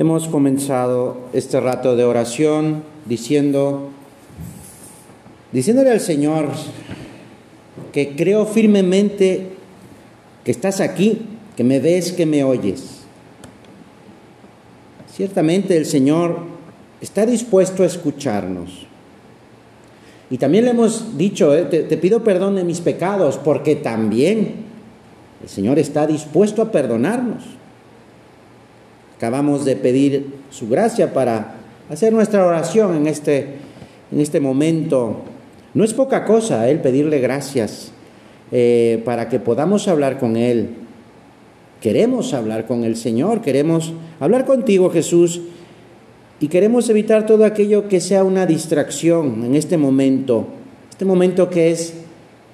Hemos comenzado este rato de oración diciendo, diciéndole al Señor que creo firmemente que estás aquí, que me ves, que me oyes. Ciertamente el Señor está dispuesto a escucharnos. Y también le hemos dicho, eh, te, te, pido perdón de mis pecados, porque también el Señor está dispuesto a perdonarnos. Acabamos de pedir su gracia para hacer nuestra oración en este, en este momento. No es poca cosa el pedirle gracias eh, para que podamos hablar con Él. Queremos hablar con el Señor, queremos hablar contigo Jesús y queremos evitar todo aquello que sea una distracción en este momento, este momento que es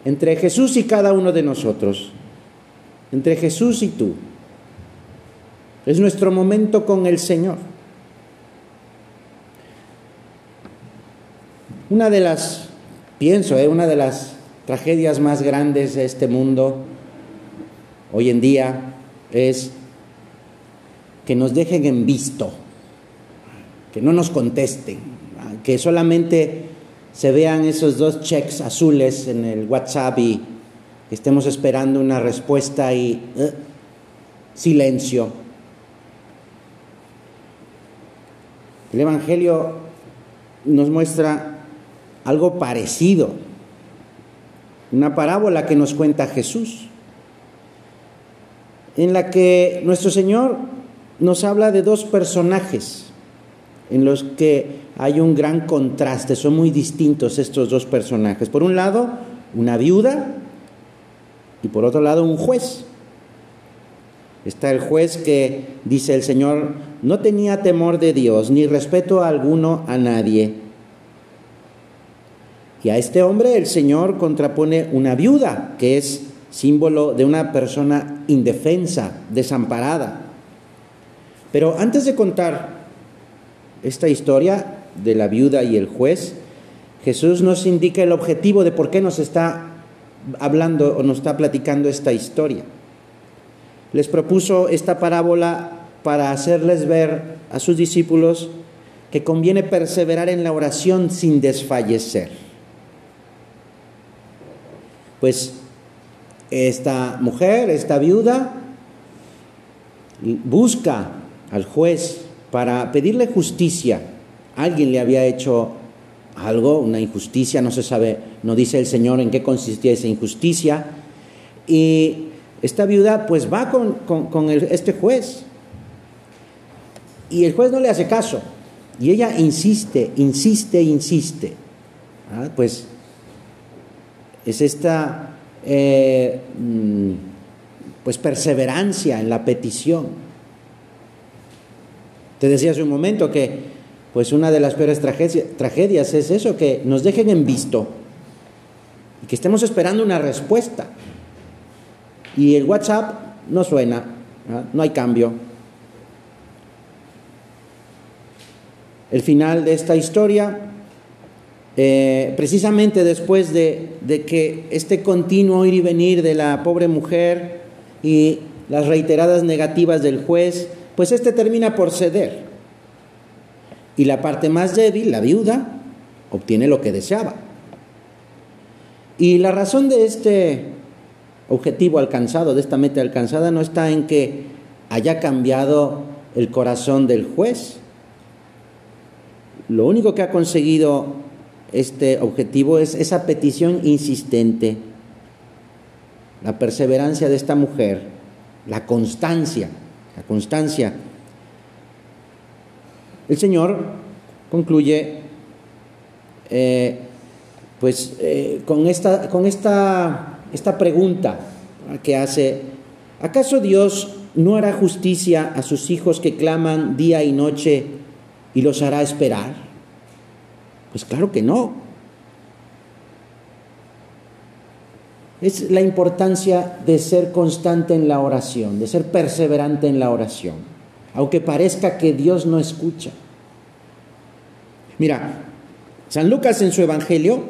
entre Jesús y cada uno de nosotros, entre Jesús y tú. Es nuestro momento con el Señor. Una de las, pienso, ¿eh? una de las tragedias más grandes de este mundo hoy en día es que nos dejen en visto, que no nos contesten, que solamente se vean esos dos checks azules en el WhatsApp y estemos esperando una respuesta y eh, silencio. El Evangelio nos muestra algo parecido, una parábola que nos cuenta Jesús, en la que nuestro Señor nos habla de dos personajes en los que hay un gran contraste, son muy distintos estos dos personajes. Por un lado, una viuda y por otro lado, un juez. Está el juez que, dice el Señor, no tenía temor de Dios ni respeto alguno a nadie. Y a este hombre el Señor contrapone una viuda, que es símbolo de una persona indefensa, desamparada. Pero antes de contar esta historia de la viuda y el juez, Jesús nos indica el objetivo de por qué nos está hablando o nos está platicando esta historia les propuso esta parábola para hacerles ver a sus discípulos que conviene perseverar en la oración sin desfallecer. Pues esta mujer, esta viuda, busca al juez para pedirle justicia. Alguien le había hecho algo, una injusticia, no se sabe, no dice el Señor en qué consistía esa injusticia. Y esta viuda pues va con, este juez y el juez no le hace caso y ella insiste, insiste, insiste. ¿Ah? Pues es esta eh, mm, pues perseverancia en la petición. Te decía hace un momento que pues una de las peores tragedias es eso, que nos dejen en visto y que estemos esperando una respuesta y el WhatsApp no suena, no hay cambio. El final de esta historia, eh, precisamente después de, de que este continuo ir y venir de la pobre mujer y las reiteradas negativas del juez, pues este termina por ceder. Y la parte más débil, la viuda, obtiene lo que deseaba. Y la razón de este objetivo alcanzado, de esta meta alcanzada, no está en que haya cambiado el corazón del juez. Lo único que ha conseguido este objetivo es esa petición insistente, la perseverancia de esta mujer, la constancia, la constancia. El Señor concluye eh, pues eh, con esta, con esta esta pregunta que hace, ¿acaso Dios no hará justicia a sus hijos que claman día y noche y los hará esperar? Pues claro que no. Es la importancia de ser constante en la oración, de ser perseverante en la oración, aunque parezca que Dios no escucha. Mira, San Lucas en su Evangelio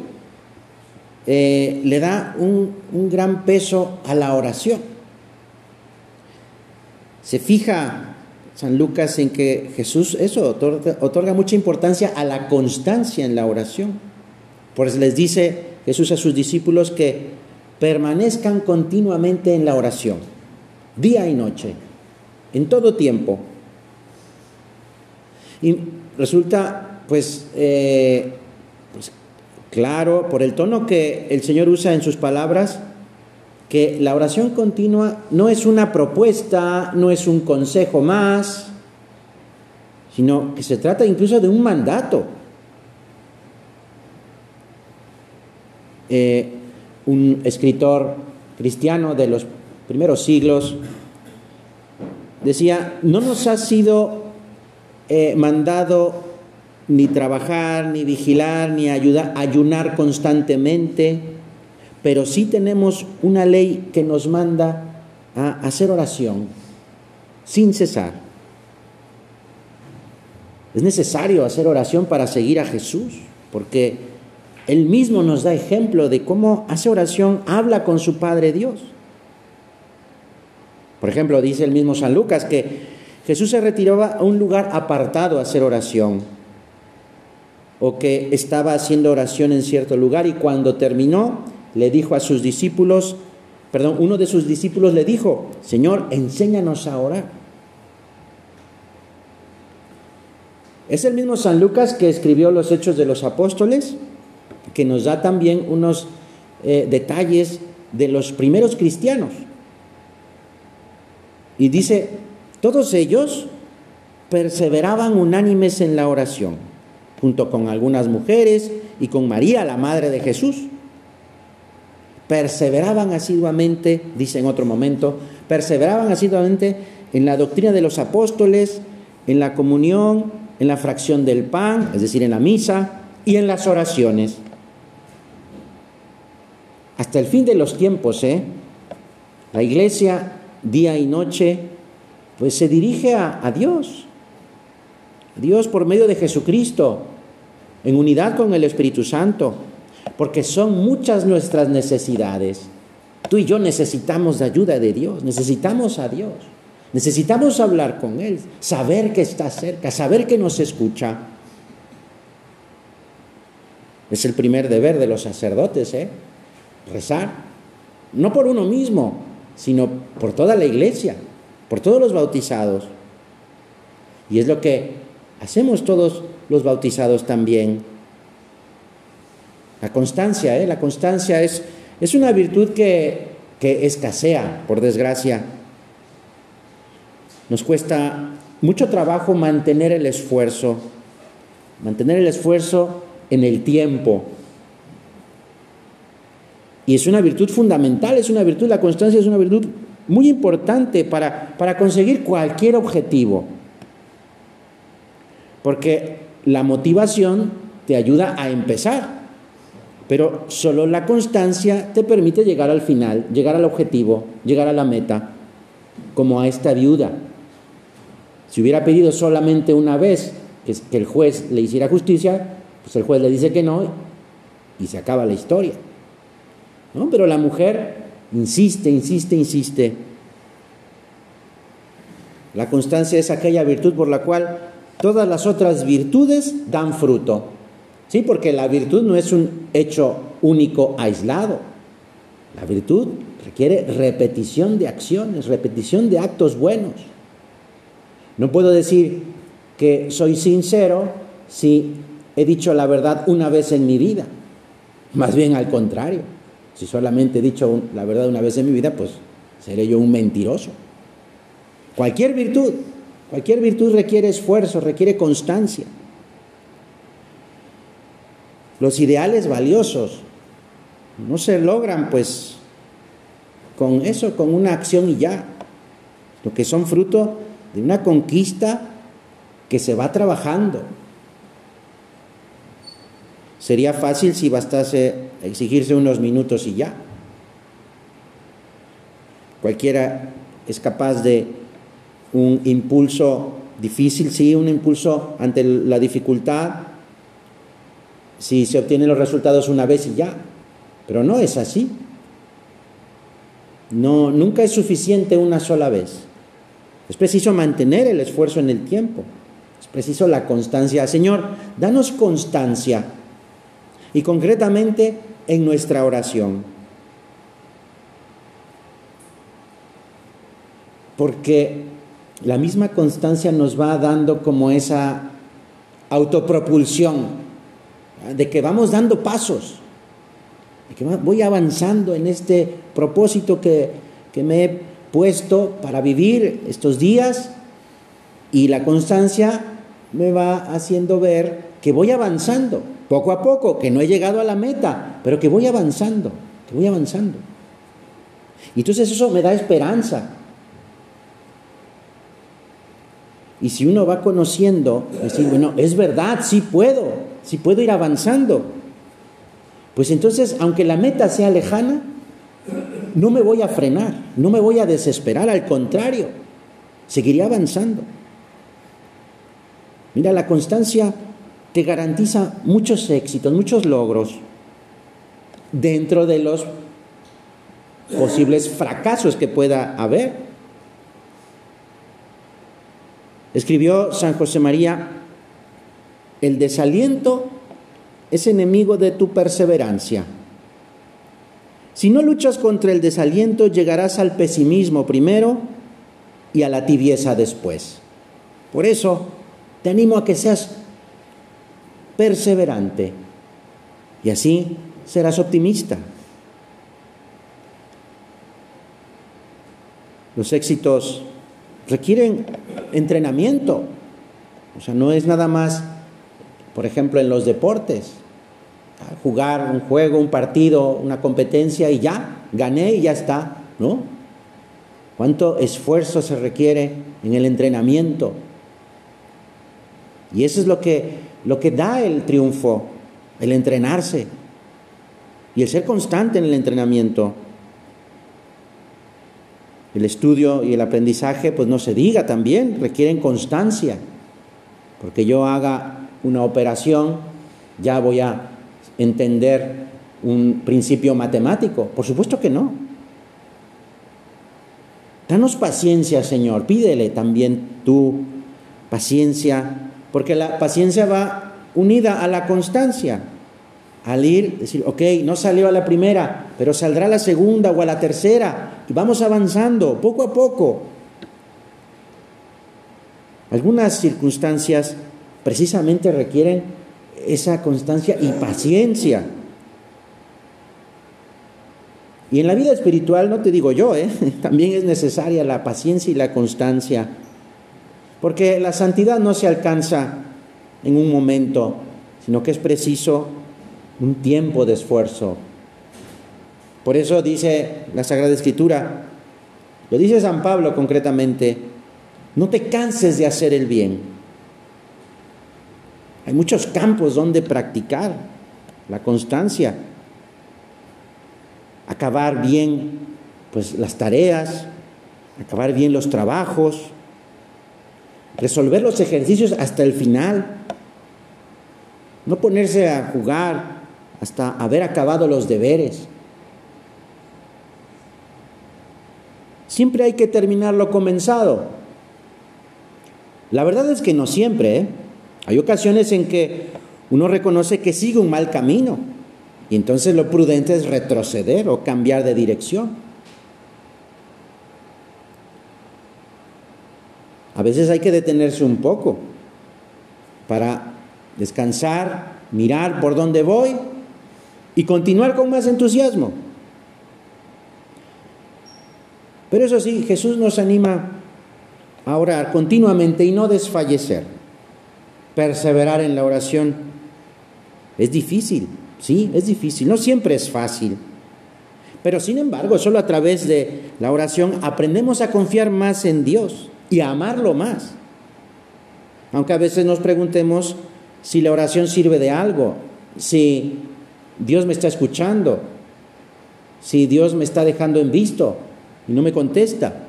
eh, le da un, un gran peso a la oración. Se fija San Lucas en que Jesús eso otorga, mucha importancia a la constancia en la oración. Pues les dice Jesús a sus discípulos que permanezcan continuamente en la oración, día y noche, en todo tiempo. Y resulta, pues, eh, pues, claro, por el tono que el Señor usa en sus palabras, que la oración continua no es una propuesta, no es un consejo más, sino que se trata incluso de un mandato. Eh, un escritor cristiano de los primeros siglos decía, no nos ha sido eh, mandado ni trabajar, ni vigilar, ni ayunar constantemente, pero sí tenemos una ley que nos manda a hacer oración sin cesar. Es necesario hacer oración para seguir a Jesús, porque Él mismo nos da ejemplo de cómo hace oración, habla con su Padre Dios. Por ejemplo, dice el mismo San Lucas que Jesús se retiraba a un lugar apartado a hacer oración, o que estaba haciendo oración en cierto lugar y cuando terminó, le dijo a sus discípulos, perdón, uno de sus discípulos le dijo, Señor, enséñanos a orar. Es el mismo San Lucas que escribió los Hechos de los Apóstoles, que nos da también unos eh, detalles de los primeros cristianos. Y dice, todos ellos perseveraban unánimes en la oración, junto con algunas mujeres y con María, la madre de Jesús perseveraban asiduamente, dice en otro momento, perseveraban asiduamente en la doctrina de los apóstoles, en la comunión, en la fracción del pan, es decir, en la misa y en las oraciones. Hasta el fin de los tiempos, ¿eh? La iglesia, día y noche, pues se dirige a, a Dios, a Dios por medio de Jesucristo, en unidad con el Espíritu Santo porque son muchas nuestras necesidades. Tú y yo necesitamos ayuda de Dios, necesitamos a Dios, necesitamos hablar con Él, saber que está cerca, saber que nos escucha. Es el primer deber de los sacerdotes, ¿eh? Rezar, no por uno mismo, sino por toda la iglesia, por todos los bautizados. Y es lo que hacemos todos los bautizados también. La constancia, ¿eh? la constancia es, es una virtud que, que escasea, por desgracia. Nos cuesta mucho trabajo mantener el esfuerzo, mantener el esfuerzo en el tiempo. Y es una virtud fundamental, es una virtud, la constancia es una virtud muy importante para, para conseguir cualquier objetivo. Porque la motivación te ayuda a empezar. Pero solo la constancia te permite llegar al final, llegar al objetivo, llegar a la meta, como a esta viuda. Si hubiera pedido solamente una vez que, el juez le hiciera justicia, pues el juez le dice que no y se acaba la historia. ¿No? Pero la mujer insiste, insiste, insiste. La constancia es aquella virtud por la cual todas las otras virtudes dan fruto. Sí, porque la virtud no es un hecho único aislado. La virtud requiere repetición de acciones, repetición de actos buenos. No puedo decir que soy sincero si he dicho la verdad una vez en mi vida. Más bien al contrario. Si solamente he dicho la verdad una vez en mi vida, pues seré yo un mentiroso. Cualquier virtud, cualquier virtud requiere esfuerzo, requiere constancia. Los ideales valiosos no se logran pues con eso, con una acción y ya, lo que son fruto de una conquista que se va trabajando. Sería fácil si bastase exigirse unos minutos y ya. Cualquiera es capaz de un impulso difícil, sí, un impulso ante la dificultad, si se obtienen los resultados una vez y ya. Pero no es así. No, nunca es suficiente una sola vez. Es preciso mantener el esfuerzo en el tiempo. Es preciso la constancia. Señor, danos constancia y concretamente en nuestra oración. Porque la misma constancia nos va dando como esa autopropulsión de que vamos dando pasos, de que voy avanzando en este propósito que, que me he puesto para vivir estos días y la constancia me va haciendo ver que voy avanzando poco a poco, que no he llegado a la meta, pero que voy avanzando, que voy avanzando. Y entonces eso me da esperanza. Y si uno va conociendo, decir, bueno, es verdad, sí puedo, sí puedo ir avanzando. Pues entonces, aunque la meta sea lejana, no me voy a frenar, no me voy a desesperar, al contrario, seguiré avanzando. Mira, la constancia te garantiza muchos éxitos, muchos logros dentro de los posibles fracasos que pueda haber. Escribió San José María, el desaliento es enemigo de tu perseverancia. Si no luchas contra el desaliento, llegarás al pesimismo primero y a la tibieza después. Por eso, te animo a que seas perseverante y así serás optimista. Los éxitos requieren entrenamiento, o sea, no es nada más, por ejemplo, en los deportes, jugar un juego, un partido, una competencia y ya, gané y ya está, ¿no? ¿Cuánto esfuerzo se requiere en el entrenamiento? Y eso es lo que lo que da el triunfo, el entrenarse y el ser constante en el entrenamiento. El estudio y el aprendizaje, pues no se diga también, requieren constancia. Porque yo haga una operación, ya voy a entender un principio matemático. Por supuesto que no. Danos paciencia, Señor. Pídele también tú paciencia porque la paciencia va unida a la constancia. Al ir, decir, ok, no salió a la primera, pero saldrá a la segunda o a la tercera, y vamos avanzando poco a poco. Algunas circunstancias precisamente requieren esa constancia y paciencia. Y en la vida espiritual, no te digo yo, ¿eh? también es necesaria la paciencia y la constancia. Porque la santidad no se alcanza en un momento, sino que es preciso un tiempo de esfuerzo. Por eso dice la Sagrada Escritura, lo dice San Pablo concretamente, no te canses de hacer el bien. Hay muchos campos donde practicar la constancia, acabar bien pues las tareas, acabar bien los trabajos, resolver los ejercicios hasta el final, no ponerse a jugar hasta haber acabado los deberes. Siempre hay que terminar lo comenzado. La verdad es que no siempre. ¿eh? Hay ocasiones en que uno reconoce que sigue un mal camino y entonces lo prudente es retroceder o cambiar de dirección. A veces hay que detenerse un poco para descansar, mirar por dónde voy y continuar con más entusiasmo. Pero eso sí, Jesús nos anima a orar continuamente y no desfallecer, perseverar en la oración. Es difícil, sí, es difícil, no siempre es fácil. Pero sin embargo, solo a través de la oración aprendemos a confiar más en Dios y amarlo más. Aunque a veces nos preguntemos si la oración sirve de algo, si Dios me está escuchando, si Dios me está dejando en visto y no me contesta.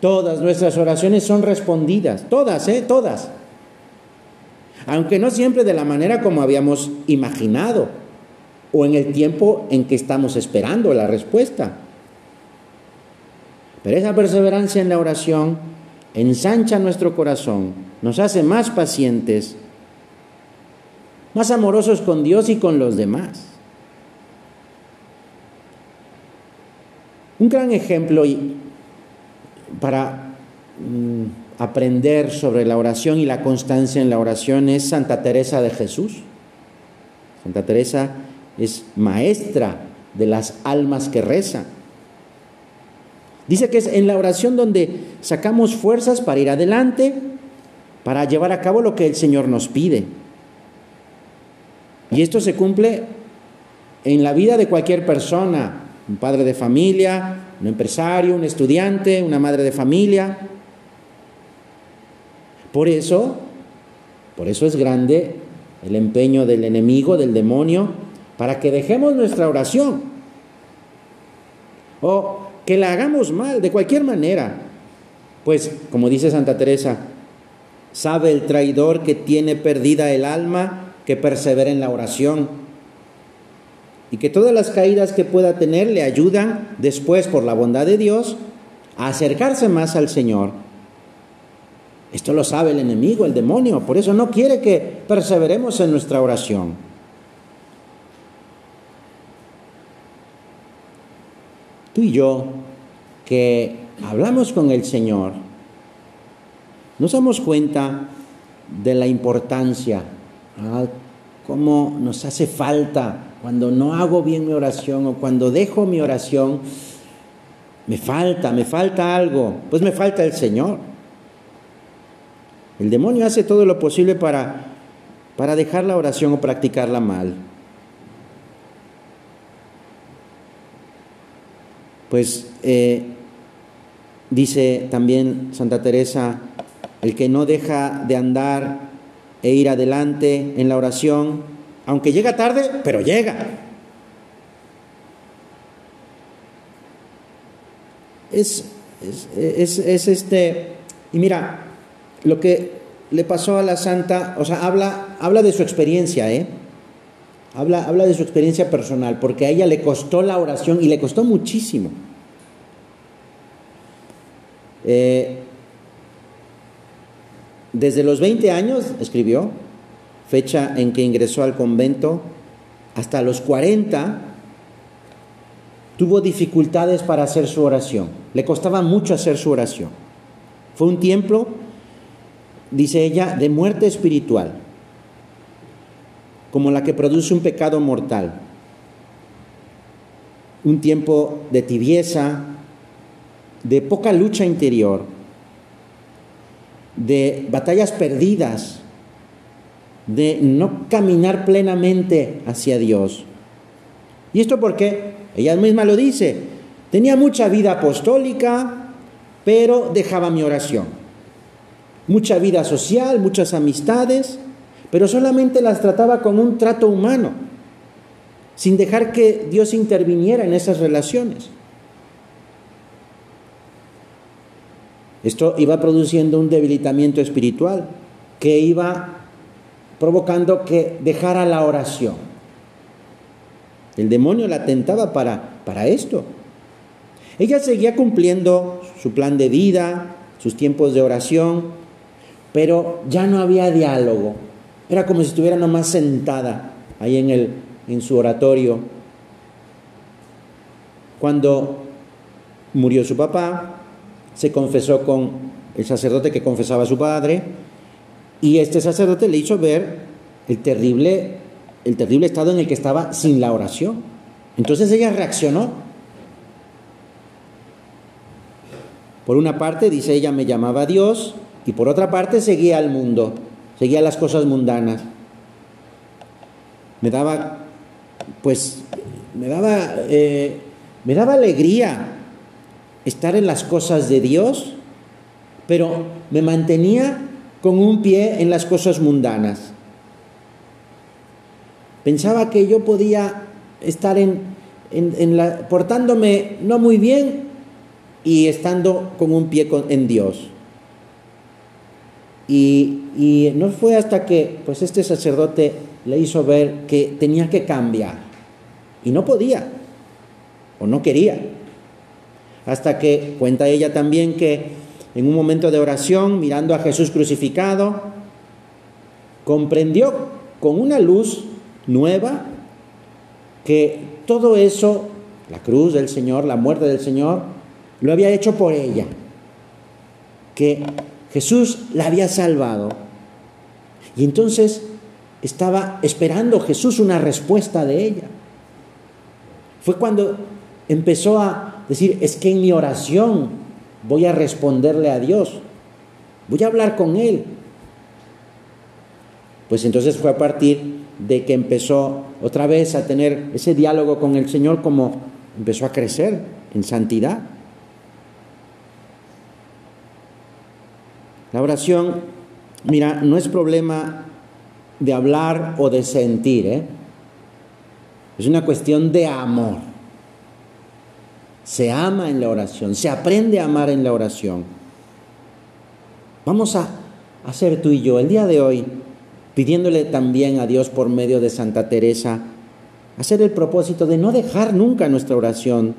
Todas nuestras oraciones son respondidas, todas, ¿eh? Todas. Aunque no siempre de la manera como habíamos imaginado o en el tiempo en que estamos esperando la respuesta. Pero esa perseverancia en la oración ensancha nuestro corazón, nos hace más pacientes, más amorosos con Dios y con los demás. Un gran ejemplo para mm, aprender sobre la oración y la constancia en la oración es Santa Teresa de Jesús. Santa Teresa es maestra de las almas que rezan. Dice que es en la oración donde sacamos fuerzas para ir adelante, para llevar a cabo lo que el Señor nos pide. Y esto se cumple en la vida de cualquier persona, un padre de familia, un empresario, un estudiante, una madre de familia. Por eso, por eso es grande el empeño del enemigo, del demonio, para que dejemos nuestra oración o que la hagamos mal de cualquier manera. Pues, como dice Santa Teresa, sabe el traidor que tiene perdida el alma que persevera en la oración y que todas las caídas que pueda tener le ayudan después, por la bondad de Dios, a acercarse más al Señor. Esto lo sabe el enemigo, el demonio, por eso no quiere que perseveremos en nuestra oración. Tú y yo, que hablamos con el Señor, nos damos cuenta de la importancia cómo nos hace falta cuando no hago bien mi oración o cuando dejo mi oración, me falta, me falta algo, pues me falta el Señor. El demonio hace todo lo posible para, para dejar la oración o practicarla mal. Pues eh, dice también Santa Teresa, el que no deja de andar e ir adelante en la oración, aunque llega tarde, pero llega. Es, es, es, este, y mira, lo que le pasó a la santa, o sea, habla, habla de su experiencia, ¿eh? Habla, habla de su experiencia personal, porque a ella le costó la oración y le costó muchísimo. Eh, desde los 20 años, escribió, fecha en que ingresó al convento, hasta los 40, tuvo dificultades para hacer su oración. Le costaba mucho hacer su oración. Fue un tiempo, dice ella, de muerte espiritual, como la que produce un pecado mortal. Un tiempo de tibieza, de poca lucha interior de batallas perdidas, de no caminar plenamente hacia Dios. ¿Y esto porque Ella misma lo dice, tenía mucha vida apostólica, pero dejaba mi oración. Mucha vida social, muchas amistades, pero solamente las trataba con un trato humano, sin dejar que Dios interviniera en esas relaciones. Esto iba produciendo un debilitamiento espiritual que iba provocando que dejara la oración. El demonio la tentaba para, para esto. Ella seguía cumpliendo su plan de vida, sus tiempos de oración, pero ya no había diálogo. Era como si estuviera nomás sentada ahí en, el, en su oratorio. Cuando murió su papá, se confesó con el sacerdote que confesaba a su padre y este sacerdote le hizo ver el terrible, el terrible estado en el que estaba sin la oración. Entonces ella reaccionó. Por una parte, dice ella, me llamaba a Dios y por otra parte seguía al mundo, seguía las cosas mundanas. Me daba, pues, me daba, eh, me daba alegría estar en las cosas de Dios, pero me mantenía con un pie en las cosas mundanas. Pensaba que yo podía estar en, en, la, portándome no muy bien y estando con un pie en Dios. Y, y, no fue hasta que pues este sacerdote le hizo ver que tenía que cambiar y no podía o no quería. hasta que cuenta ella también que en un momento de oración, mirando a Jesús crucificado, comprendió con una luz nueva que todo eso, la cruz del Señor, la muerte del Señor, lo había hecho por ella, que Jesús la había salvado. Y entonces estaba esperando Jesús una respuesta de ella. Fue cuando empezó a decir, es que en mi oración voy a responderle a Dios, voy a hablar con Él. Pues entonces fue a partir de que empezó otra vez a tener ese diálogo con el Señor como empezó a crecer en santidad. La oración, mira, no es problema de hablar o de sentir, ¿eh? es una cuestión de amor. Se ama en la oración, se aprende a amar en la oración. Vamos a hacer tú y yo el día de hoy pidiéndole también a Dios por medio de Santa Teresa, hacer el propósito de no dejar nunca nuestra oración,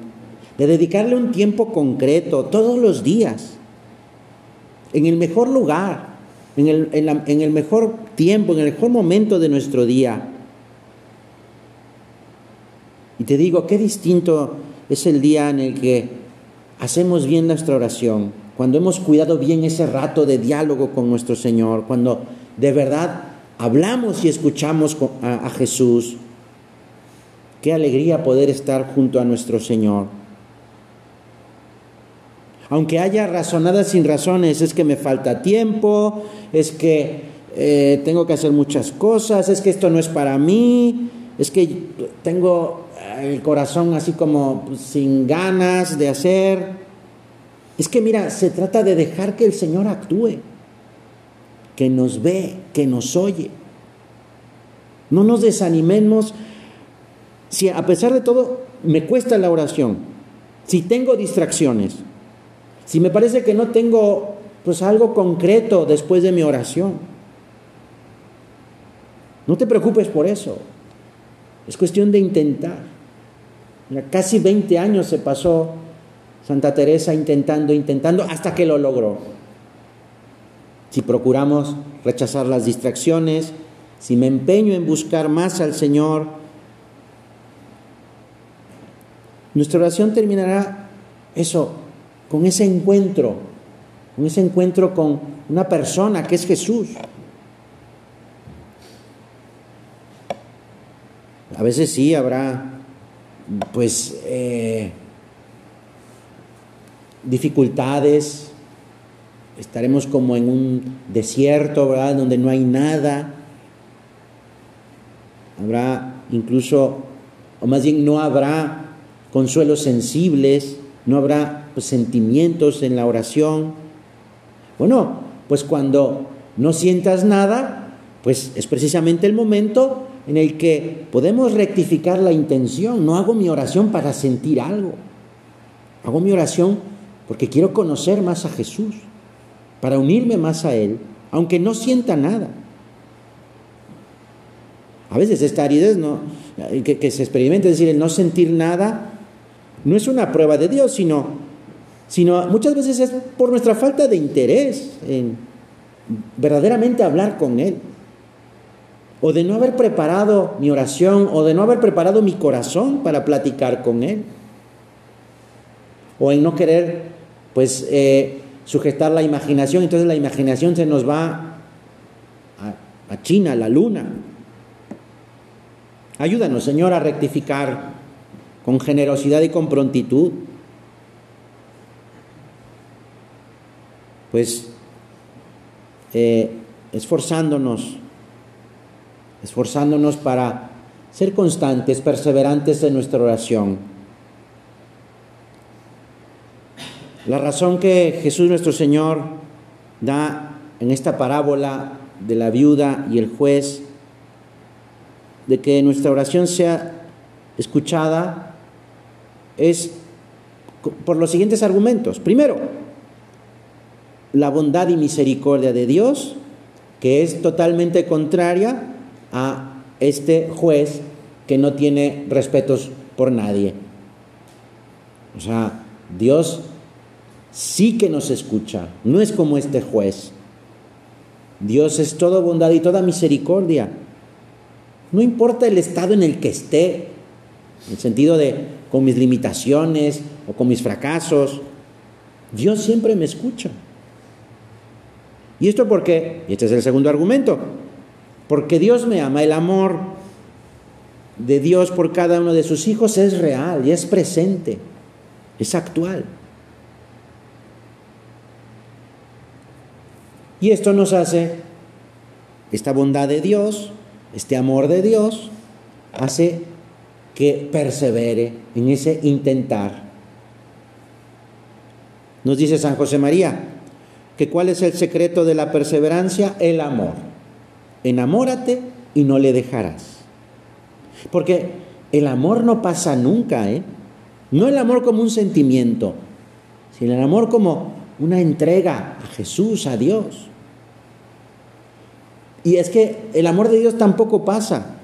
de dedicarle un tiempo concreto todos los días, en el mejor lugar, en el, en el mejor tiempo, en el mejor momento de nuestro día. Y te digo, qué distinto es el día en el que hacemos bien nuestra oración, cuando hemos cuidado bien ese rato de diálogo con nuestro Señor, cuando de verdad hablamos y escuchamos a, Jesús. Qué alegría poder estar junto a nuestro Señor. Aunque haya razonadas sin razones, es que me falta tiempo, es que eh, tengo que hacer muchas cosas, es que esto no es para mí, es que tengo el corazón así como sin ganas de hacer. Es que mira, se trata de dejar que el Señor actúe que nos ve, que nos oye. No nos desanimemos si a pesar de todo me cuesta la oración, si tengo distracciones, si me parece que no tengo pues algo concreto después de mi oración. No te preocupes por eso. Es cuestión de intentar. casi 20 años se pasó Santa Teresa intentando, intentando, hasta que lo logró si procuramos rechazar las distracciones, si me empeño en buscar más al Señor, nuestra oración terminará eso, con ese encuentro, con ese encuentro con una persona que es Jesús. A veces sí habrá, pues, eh, dificultades, estaremos como en un desierto, ¿verdad? Donde no hay nada. Habrá incluso, o más bien no habrá consuelos sensibles, no habrá pues, sentimientos en la oración. Bueno, pues cuando no sientas nada, pues es precisamente el momento en el que podemos rectificar la intención. No hago mi oración para sentir algo. Hago mi oración porque quiero conocer más a Jesús para unirme más a Él, aunque no sienta nada. A veces esta aridez que, se experimente, es decir, el no sentir nada, no es una prueba de Dios, sino, sino muchas veces es por nuestra falta de interés en verdaderamente hablar con Él, o de no haber preparado mi oración, o de no haber preparado mi corazón para platicar con Él, o en no querer, pues, eh, sujetar la imaginación, entonces la imaginación se nos va a, China, a la luna. Ayúdanos, Señor, a rectificar con generosidad y con prontitud. Pues eh, esforzándonos, esforzándonos para ser constantes, perseverantes en nuestra oración La razón que Jesús nuestro Señor da en esta parábola de la viuda y el juez, de que nuestra oración sea escuchada, es por los siguientes argumentos. Primero, la bondad y misericordia de Dios, que es totalmente contraria a este juez que no tiene respetos por nadie. O sea, Dios sí que nos escucha, no es como este juez. Dios es toda bondad y toda misericordia. No importa el estado en el que esté, en el sentido de con mis limitaciones o con mis fracasos, Dios siempre me escucha. ¿Y esto por qué? Y este es el segundo argumento. Porque Dios me ama. El amor de Dios por cada uno de sus hijos es real y es presente, es actual. Y esto nos hace, esta bondad de Dios, este amor de Dios, hace que persevere en ese intentar. Nos dice San José María que cuál es el secreto de la perseverancia, el amor. Enamórate y no le dejarás. Porque el amor no pasa nunca, ¿eh? No el amor como un sentimiento, sino el amor como una entrega a Jesús, a Dios. Y es que el amor de Dios tampoco pasa.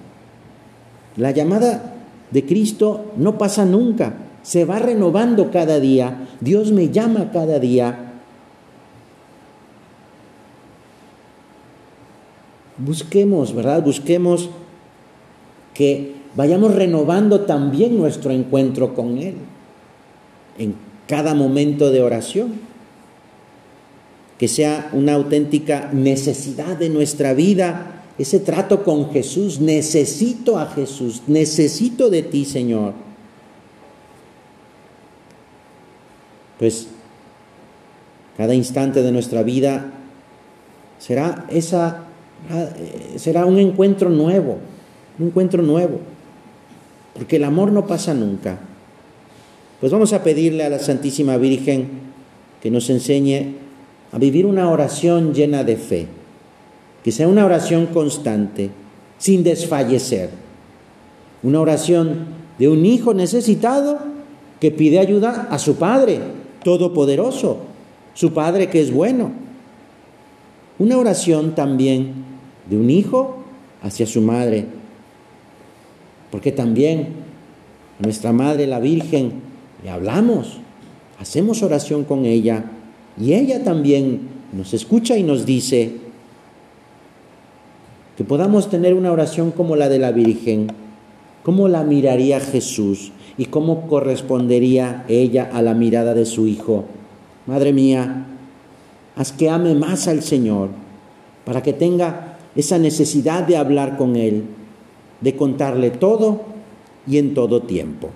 La llamada de Cristo no pasa nunca, se va renovando cada día, Dios me llama cada día. Busquemos, ¿verdad? Busquemos que vayamos renovando también nuestro encuentro con Él en cada momento de oración. Que sea una auténtica necesidad de nuestra vida ese trato con Jesús. Necesito a Jesús, necesito de ti, Señor. Pues cada instante de nuestra vida será esa será un encuentro nuevo, un encuentro nuevo. Porque el amor no pasa nunca. Pues vamos a pedirle a la Santísima Virgen que nos enseñe a vivir una oración llena de fe que sea una oración constante, sin desfallecer. Una oración de un hijo necesitado que pide ayuda a su Padre Todopoderoso, su Padre que es bueno. Una oración también de un hijo hacia su madre, porque también a nuestra Madre la Virgen le hablamos, hacemos oración con ella y ella también nos escucha y nos dice, que podamos tener una oración como la de la Virgen, cómo la miraría Jesús y cómo correspondería ella a la mirada de su Hijo. Madre mía, haz que ame más al Señor, para que tenga esa necesidad de hablar con Él, de contarle todo y en todo tiempo.